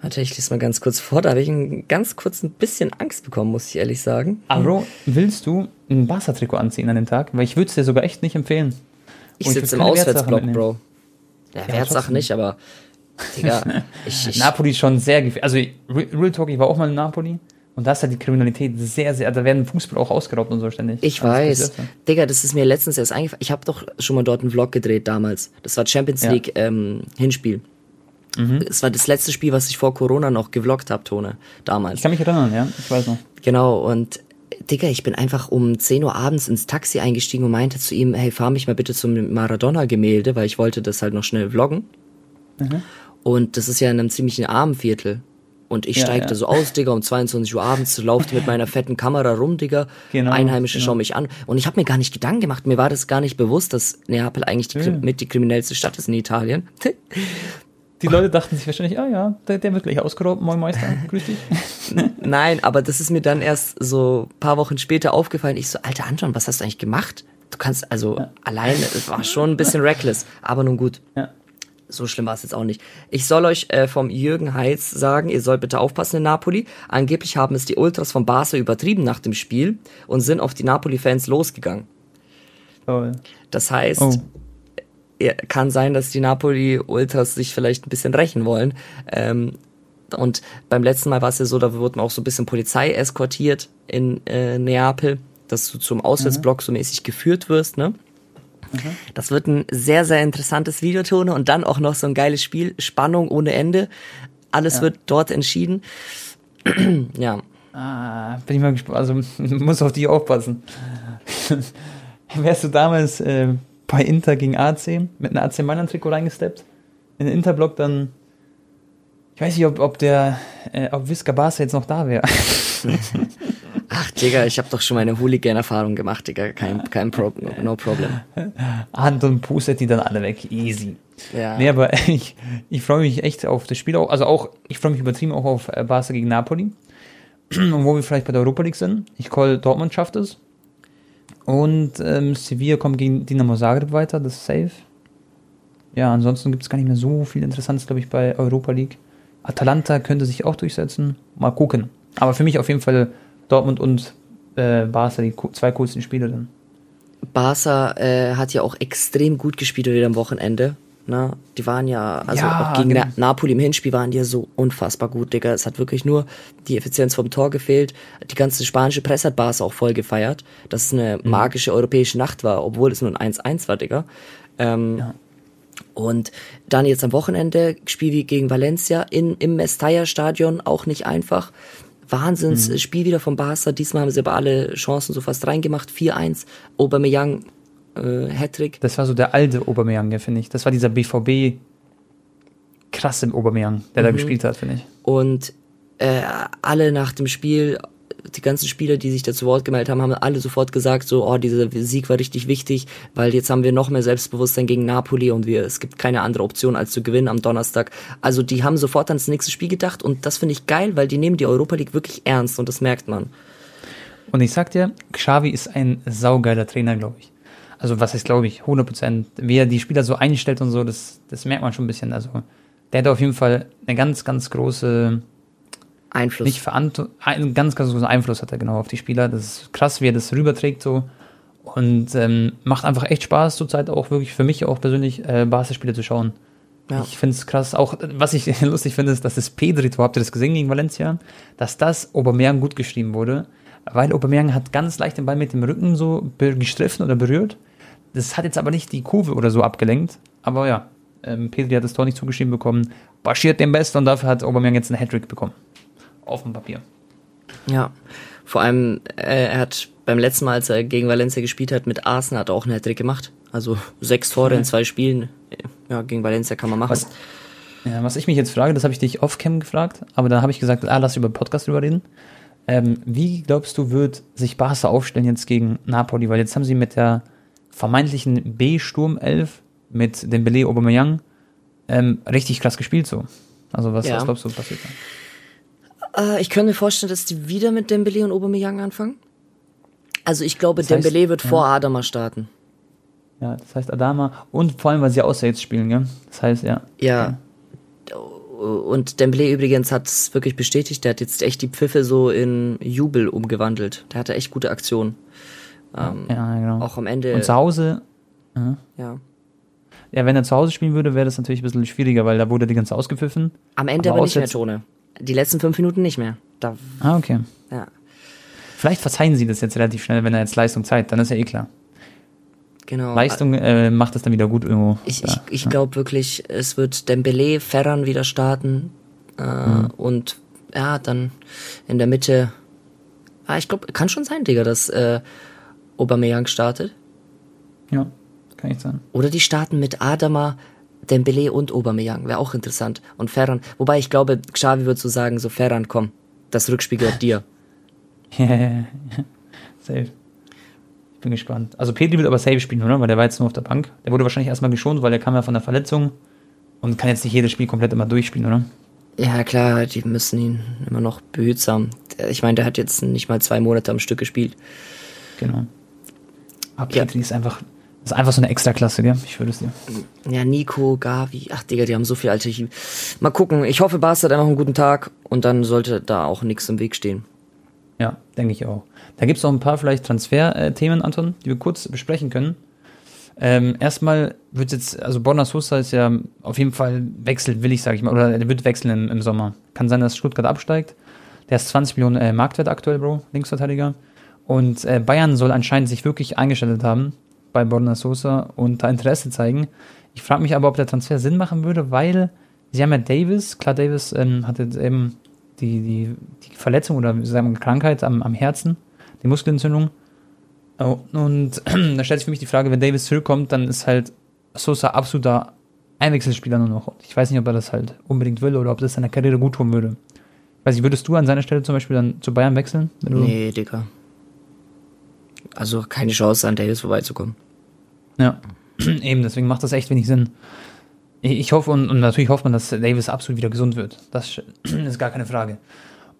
Warte, ich lese mal ganz kurz vor. Da habe ich ein, ganz kurz ein bisschen Angst bekommen, muss ich ehrlich sagen. Aber Bro, willst du ein Barca-Trikot anziehen an dem Tag? Weil ich würde es dir sogar echt nicht empfehlen. Ich sitze im Auswärtsblock, Bro. Ja, ja Wertsache nicht, aber Digga, ich, ich Napoli ist schon sehr gefährlich. Also, Real Talk, ich war auch mal in Napoli. Und da ist halt die Kriminalität sehr, sehr, da werden Fußball auch ausgeraubt und so ständig. Ich also weiß. Digga, das ist mir letztens erst eingefallen. Ich habe doch schon mal dort einen Vlog gedreht damals. Das war Champions League ja. ähm, Hinspiel. Mhm. Es war das letzte Spiel, was ich vor Corona noch gevloggt habe, Tone, damals. Ich kann mich erinnern, ja, ich weiß noch. Genau, und Digga, ich bin einfach um 10 Uhr abends ins Taxi eingestiegen und meinte zu ihm, hey, fahr mich mal bitte zum Maradona-Gemälde, weil ich wollte das halt noch schnell vloggen. Mhm. Und das ist ja in einem ziemlichen Armenviertel. Und ich ja, steigte ja. so aus, Digga, um 22 Uhr abends, laufte mit meiner fetten Kamera rum, Digga. Genau, Einheimische genau. schauen mich an. Und ich habe mir gar nicht Gedanken gemacht. Mir war das gar nicht bewusst, dass Neapel eigentlich die, ja. mit die kriminellste Stadt ist in Italien. Die Leute dachten sich wahrscheinlich, ah ja, der, der wird gleich ausgeraubt, moin Meister, grüß dich. Nein, aber das ist mir dann erst so paar Wochen später aufgefallen. Ich so, alter Anton, was hast du eigentlich gemacht? Du kannst, also ja. alleine, es war schon ein bisschen reckless, aber nun gut. Ja. So schlimm war es jetzt auch nicht. Ich soll euch äh, vom Jürgen Heitz sagen, ihr sollt bitte aufpassen in Napoli. Angeblich haben es die Ultras von Barca übertrieben nach dem Spiel und sind auf die Napoli-Fans losgegangen. Oh. Das heißt, oh kann sein, dass die Napoli-Ultras sich vielleicht ein bisschen rächen wollen. Ähm, und beim letzten Mal war es ja so, da wurde man auch so ein bisschen Polizei eskortiert in äh, Neapel, dass du zum Auswärtsblock mhm. so mäßig geführt wirst, ne? Mhm. Das wird ein sehr, sehr interessantes Videotone und dann auch noch so ein geiles Spiel. Spannung ohne Ende. Alles ja. wird dort entschieden. ja. Ah, bin ich mal gespannt. Also muss auf die aufpassen. wärst du damals äh, bei Inter gegen AC mit einem AC Mailand-Trikot reingesteppt, in den Interblock dann, ich weiß nicht, ob, ob der, äh, ob Visca Barca jetzt noch da wäre. Ach, Digga, ich habe doch schon meine Hooligan-Erfahrung gemacht, Digga. Kein, kein Pro no problem. Hand und pustet die dann alle weg. Easy. Ja. Nee, aber ich, ich freue mich echt auf das Spiel auch. Also auch, ich freue mich übertrieben auch auf äh, Barca gegen Napoli. Und wo wir vielleicht bei der Europa League sind. Ich call Dortmund schafft es. Und ähm, Sevilla kommt gegen Dinamo Zagreb weiter, das ist safe. Ja, ansonsten gibt es gar nicht mehr so viel Interessantes, glaube ich, bei Europa League. Atalanta könnte sich auch durchsetzen. Mal gucken. Aber für mich auf jeden Fall Dortmund und äh, Barca die zwei coolsten Spiele dann. Barca äh, hat ja auch extrem gut gespielt wieder am Wochenende. Ne? Die waren ja, also ja, auch gegen Na Napoli im Hinspiel waren die ja so unfassbar gut, Digga. Es hat wirklich nur die Effizienz vom Tor gefehlt. Die ganze spanische Presse hat Barca auch voll gefeiert, dass es eine mhm. magische europäische Nacht war, obwohl es nur ein 1-1 war, Digga. Ähm, ja. Und dann jetzt am Wochenende Spiel gegen Valencia in, im Mestalla-Stadion, auch nicht einfach. Wahnsinnsspiel mhm. wieder von Barca. Diesmal haben sie aber alle Chancen so fast reingemacht. 4-1. Aubameyang, äh, Hattrick. Das war so der alte Aubameyang, finde ich. Das war dieser BVB krasse Aubameyang, der mhm. da gespielt hat, finde ich. Und äh, alle nach dem Spiel die ganzen Spieler, die sich da zu Wort gemeldet haben, haben alle sofort gesagt, so, oh, dieser Sieg war richtig wichtig, weil jetzt haben wir noch mehr Selbstbewusstsein gegen Napoli und wir, es gibt keine andere Option als zu gewinnen am Donnerstag. Also die haben sofort ans nächste Spiel gedacht und das finde ich geil, weil die nehmen die Europa League wirklich ernst und das merkt man. Und ich sag dir, Xavi ist ein saugeiler Trainer, glaube ich. Also was heißt, glaube ich, 100 Prozent. Wie er die Spieler so einstellt und so, das, das merkt man schon ein bisschen. Also der hat auf jeden Fall eine ganz, ganz große Einfluss. Nicht Verantwortung, einen ganz, ganz großen Einfluss hat er genau auf die Spieler. Das ist krass, wie er das rüberträgt so. Und ähm, macht einfach echt Spaß zurzeit auch wirklich für mich auch persönlich äh, Basketspiele zu schauen. Ja. Ich finde es krass. Auch was ich lustig finde, ist, dass das Pedrito, habt ihr das gesehen gegen Valencia, dass das Aubameyang gut geschrieben wurde, weil Aubameyang hat ganz leicht den Ball mit dem Rücken so gestriffen oder berührt. Das hat jetzt aber nicht die Kurve oder so abgelenkt. Aber ja, ähm, Pedri hat das Tor nicht zugeschrieben bekommen. Baschiert den Best und dafür hat Aubameyang jetzt einen Hattrick bekommen auf dem Papier. Ja, vor allem, äh, er hat beim letzten Mal, als er gegen Valencia gespielt hat, mit Arsenal hat er auch einen Hattrick gemacht. Also sechs Tore mhm. in zwei Spielen. Ja, gegen Valencia kann man machen. Was, ja, was ich mich jetzt frage, das habe ich dich off-cam gefragt, aber da habe ich gesagt, ah, lass über Podcast drüber reden. Ähm, wie glaubst du, wird sich Barca aufstellen jetzt gegen Napoli? Weil jetzt haben sie mit der vermeintlichen B-Sturm-11 mit dem Belay Aubameyang ähm, richtig krass gespielt so. Also was, ja. was glaubst du passiert dann? Äh, ich könnte mir vorstellen, dass die wieder mit Dembele und Aubameyang anfangen. Also ich glaube, das heißt, Dembele wird ja. vor Adama starten. Ja, das heißt Adama und vor allem, weil sie außer jetzt spielen, gell? Das heißt, ja. Ja. Und Dembele übrigens hat es wirklich bestätigt, der hat jetzt echt die Pfiffe so in Jubel umgewandelt. Der hatte echt gute Aktionen. Ähm, ja, genau. Auch am Ende. Und zu Hause. Ja. ja. Ja, wenn er zu Hause spielen würde, wäre das natürlich ein bisschen schwieriger, weil da wurde die ganze ausgepfiffen. Am Ende aber, aber nicht mehr Tone. Die letzten fünf Minuten nicht mehr. Da, ah, okay. Ja. Vielleicht verzeihen sie das jetzt relativ schnell, wenn er jetzt Leistung zeigt, dann ist ja eh klar. Genau. Leistung äh, macht es dann wieder gut irgendwo. Ich, ich, ich ja. glaube wirklich, es wird Dembele, Ferran wieder starten äh, mhm. und ja, dann in der Mitte. Ah, ich glaube, kann schon sein, Digga, dass äh, Aubameyang startet. Ja, kann ich sagen. Oder die starten mit Adama, Dembele und Aubameyang wäre auch interessant. Und Ferran, wobei ich glaube, Xavi wird so sagen, so Ferran, komm, das Rückspiel gehört dir. safe. Ich bin gespannt. Also Pedri wird aber safe spielen, oder? Weil der war jetzt nur auf der Bank. Der wurde wahrscheinlich erstmal geschont, weil er kam ja von der Verletzung und kann jetzt nicht jedes Spiel komplett immer durchspielen, oder? Ja, klar, die müssen ihn immer noch behutsam. Ich meine, der hat jetzt nicht mal zwei Monate am Stück gespielt. Genau. Aber Pedri ja. ist einfach das ist einfach so eine Extraklasse, gell? Ich würde es dir. Ja, Nico, Gavi, ach Digga, die haben so viel alte. Mal gucken. Ich hoffe, Barca hat einfach einen guten Tag und dann sollte da auch nichts im Weg stehen. Ja, denke ich auch. Da gibt es noch ein paar vielleicht Transfer-Themen, Anton, die wir kurz besprechen können. Ähm, erstmal wird jetzt, also Borna Sosa ist ja auf jeden Fall wechselt, will ich, sage ich mal, oder er wird wechseln im, im, Sommer. Kann sein, dass Stuttgart absteigt. Der ist 20 Millionen äh, Marktwert aktuell, Bro, Linksverteidiger. Und äh, Bayern soll anscheinend sich wirklich eingestellt haben bei Borna Sosa und da Interesse zeigen. Ich frage mich aber, ob der Transfer Sinn machen würde, weil sie haben ja Davis, klar, Davis ähm, hatte eben die, die, die Verletzung oder sagen wir, Krankheit am, am Herzen, die Muskelentzündung. Oh, und da stellt sich für mich die Frage, wenn Davis zurückkommt, dann ist halt Sosa absoluter Einwechselspieler nur noch. Ich weiß nicht, ob er das halt unbedingt will oder ob das seiner Karriere gut tun würde. Weiß ich, würdest du an seiner Stelle zum Beispiel dann zu Bayern wechseln? nee, Digga. Also keine Chance, an Davis vorbeizukommen. Ja, eben, deswegen macht das echt wenig Sinn. Ich hoffe, und, und, natürlich hofft man, dass Davis absolut wieder gesund wird. Das ist gar keine Frage.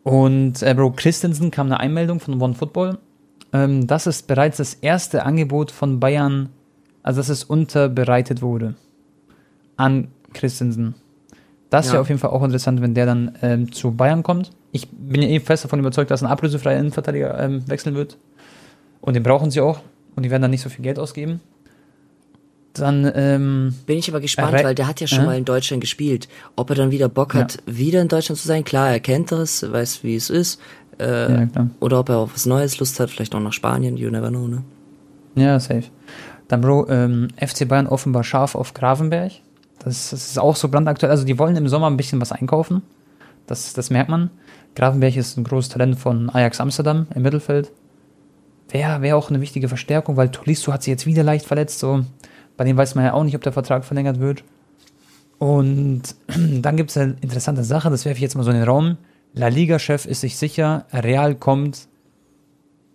Und äh, Bro Christensen kam eine Einmeldung von OneFootball. Ähm, das ist bereits das erste Angebot von Bayern, also dass es unterbereitet wurde an Christensen. Das ja. wäre auf jeden Fall auch interessant, wenn der dann ähm, zu Bayern kommt. Ich bin ja eh fest davon überzeugt, dass ein ablösefreier Innenverteidiger ähm, wechseln wird. Und den brauchen sie auch. Und die werden dann nicht so viel Geld ausgeben. Dann ähm, bin ich aber gespannt, weil der hat ja schon äh? mal in Deutschland gespielt. Ob er dann wieder Bock hat, ja. wieder in Deutschland zu sein. Klar, er kennt das, weiß, wie es ist. Äh, ja, oder ob er auf was Neues Lust hat, vielleicht auch nach Spanien, you never know, ne? Ja, safe. Dann, Bro, ähm, FC Bayern offenbar scharf auf Gravenberg. Das, das, ist auch so brandaktuell. Also, die wollen im Sommer ein bisschen was einkaufen. Das, das merkt man. Gravenberg ist ein großes Talent von Ajax Amsterdam im Mittelfeld. Wäre wär auch eine wichtige Verstärkung, weil Tolisso hat sich jetzt wieder leicht verletzt. So. Bei dem weiß man ja auch nicht, ob der Vertrag verlängert wird. Und dann gibt es eine interessante Sache, das werfe ich jetzt mal so in den Raum. La Liga-Chef ist sich sicher, Real kommt,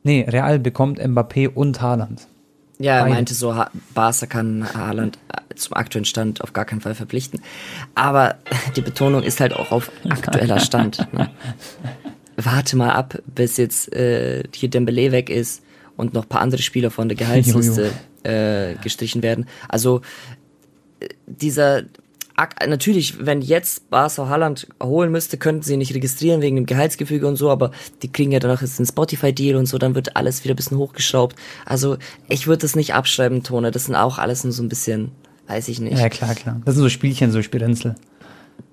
nee, Real bekommt Mbappé und Haaland. Ja, er Beide. meinte so, Barca kann Haaland äh, zum aktuellen Stand auf gar keinen Fall verpflichten. Aber die Betonung ist halt auch auf aktueller Stand. Ne? Warte mal ab, bis jetzt äh, hier Dembele weg ist und noch paar andere Spieler von der Gehaltsliste äh, gestrichen werden. Also äh, dieser natürlich, wenn jetzt Barca Holland holen müsste, könnten sie nicht registrieren wegen dem Gehaltsgefüge und so, aber die kriegen ja danach jetzt einen Spotify-Deal und so, dann wird alles wieder ein bisschen hochgeschraubt. Also ich würde das nicht abschreiben, Tone. Das sind auch alles nur so ein bisschen, weiß ich nicht. Ja, klar, klar. Das sind so Spielchen, so Spielrenzel.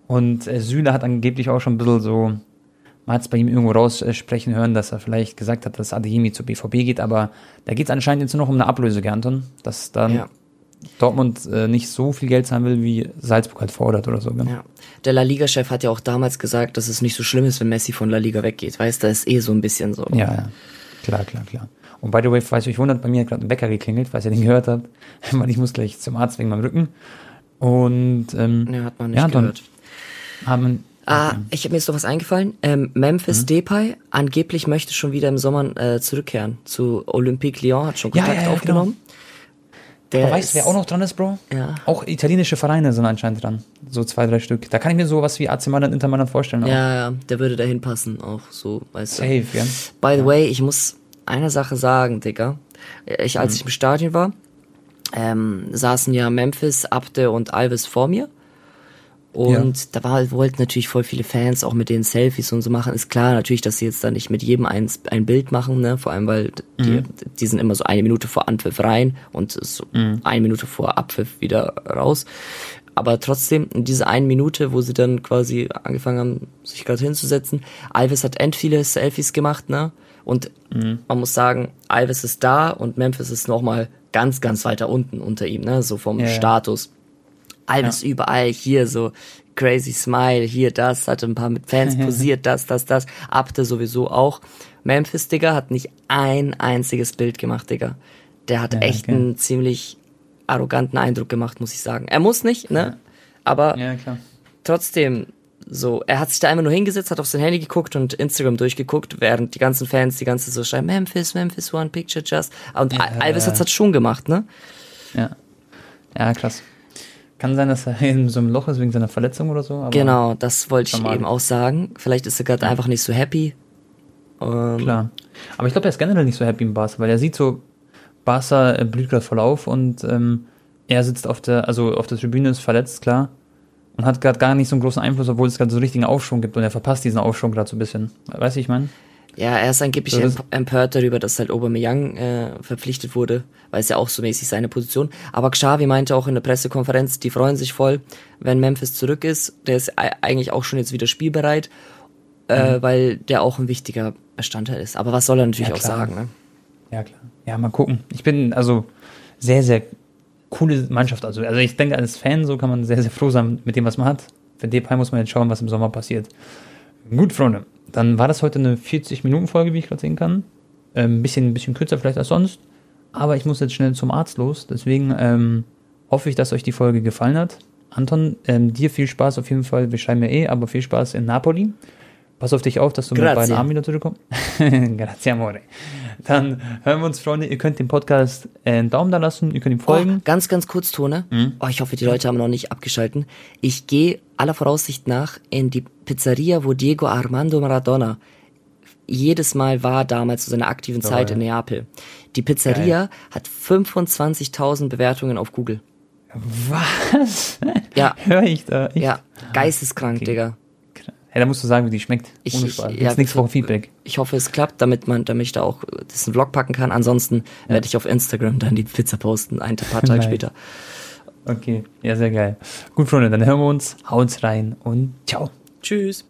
Und äh, Süle hat angeblich auch schon ein bisschen so man hat es bei ihm irgendwo raussprechen hören, dass er vielleicht gesagt hat, dass Adeyemi zur BVB geht, aber da geht es anscheinend jetzt nur noch um eine Ablöse, Anton, dass dann ja. Dortmund äh, nicht so viel Geld zahlen will, wie Salzburg halt fordert oder so. Ja. Der La Liga-Chef hat ja auch damals gesagt, dass es nicht so schlimm ist, wenn Messi von La Liga weggeht. Weißt du, da ist eh so ein bisschen so. Ja, ja. Klar, klar, klar. Und by the way, falls euch wundert, bei mir hat gerade ein Wecker geklingelt, falls ihr den gehört habt, weil ich muss gleich zum Arzt wegen meinem Rücken. Und ähm, ja, hat man nicht ja, gehört. Haben, Ah, ich habe mir jetzt noch was eingefallen. Ähm, Memphis mhm. Depay angeblich möchte schon wieder im Sommer äh, zurückkehren zu Olympique Lyon, hat schon Kontakt ja, ja, ja, aufgenommen. Genau. Aber weißt du, wer auch noch dran ist, Bro? Ja. Auch italienische Vereine sind anscheinend dran. So zwei, drei Stück. Da kann ich mir sowas wie AC Mailand, Inter Mailand vorstellen. Auch. Ja, ja, der würde da hinpassen, auch so, weißt Safe, du. ja. By the way, ich muss eine Sache sagen, Digga. Ich, als mhm. ich im Stadion war, ähm, saßen ja Memphis, Abde und Alves vor mir. Und ja. da war, wollten natürlich voll viele Fans auch mit den Selfies und so machen. Ist klar natürlich, dass sie jetzt da nicht mit jedem ein, ein Bild machen, ne? Vor allem, weil die, mhm. die sind immer so eine Minute vor Anpfiff rein und so mhm. eine Minute vor Abpfiff wieder raus. Aber trotzdem, in dieser einen Minute, wo sie dann quasi angefangen haben, sich gerade hinzusetzen, Alves hat end viele Selfies gemacht, ne? Und mhm. man muss sagen, Alves ist da und Memphis ist nochmal ganz, ganz weiter unten unter ihm, ne? So vom ja, Status. Alles ja. überall hier so crazy smile, hier das, hatte ein paar mit Fans posiert, das, das, das. Abte sowieso auch. Memphis, Digga, hat nicht ein einziges Bild gemacht, Digga. Der hat ja, echt okay. einen ziemlich arroganten Eindruck gemacht, muss ich sagen. Er muss nicht, ne? Aber ja, trotzdem, so, er hat sich da einfach nur hingesetzt, hat auf sein Handy geguckt und Instagram durchgeguckt, während die ganzen Fans die ganze so schreiben, Memphis, Memphis, one picture just. Und ja, Alves hat's halt schon gemacht, ne? Ja. Ja, krass. Kann sein, dass er in so einem Loch ist wegen seiner Verletzung oder so. genau, das wollte ich eben auch sagen. Vielleicht ist er gerade ja. einfach nicht so happy. Ähm, Klar. Aber ich glaube, er ist generell nicht so happy im Barca, weil er sieht so, Barca äh, blüht gerade voll auf und ähm, er sitzt auf der, also auf der Tribüne, ist verletzt, klar. Und hat gerade gar nicht so einen großen Einfluss, obwohl es gerade so einen richtigen Aufschwung gibt und er verpasst diesen Aufschwung gerade so ein bisschen. Weißt du, ich meine? Ja, er ist angeblich so, empört darüber, dass halt Aubameyang äh, verpflichtet wurde, weil es ja auch so mäßig seine Position. Aber Xavi meinte auch in der Pressekonferenz, die freuen sich voll, wenn Memphis zurück ist. Der ist eigentlich auch schon jetzt wieder spielbereit, äh, mhm. weil der auch ein wichtiger Bestandteil ist. Aber was soll er natürlich ja, auch sagen, ne? Ja, klar. Ja, mal gucken. Ich bin also sehr, sehr coole Mannschaft. Also, also ich denke, als Fan so kann man sehr, sehr froh sein mit dem, was man hat. Für Depay muss man jetzt schauen, was im Sommer passiert. Gut, Freunde. Dann war das heute eine 40-Minuten-Folge, wie ich gerade sehen kann. Ein ähm, bisschen, bisschen kürzer vielleicht als sonst. Aber ich muss jetzt schnell zum Arzt los. Deswegen ähm, hoffe ich, dass euch die Folge gefallen hat. Anton, ähm, dir viel Spaß auf jeden Fall. Wir schreiben ja eh, aber viel Spaß in Napoli. Pass auf dich auf, dass du Grazie. mit beiden Armen wieder zurückkommst. Grazie, amore. Dann hören wir uns, Freunde. Ihr könnt dem Podcast äh, einen Daumen da lassen, ihr könnt ihm folgen. Oh, ganz, ganz kurz, Tone. Mhm. Oh, ich hoffe, die Leute haben noch nicht abgeschalten. Ich gehe aller Voraussicht nach in die Pizzeria, wo Diego Armando Maradona jedes Mal war damals zu seiner aktiven Zeit oh, in Neapel. Die Pizzeria Geil. hat 25.000 Bewertungen auf Google. Was? Ja. Hör ich da? Ich? Ja, geisteskrank, okay. Digga. Hey, da musst du sagen, wie die schmeckt. Ich, Ohne Spaß. Ich, ja, nächste Woche Feedback. Ich hoffe, es klappt, damit man, damit ich da auch das in Vlog packen kann. Ansonsten ja. werde ich auf Instagram dann die Pizza posten, ein paar Tage später. Okay, ja, sehr geil. Gut, Freunde, dann hören wir uns, haut's rein und ciao. Tschüss.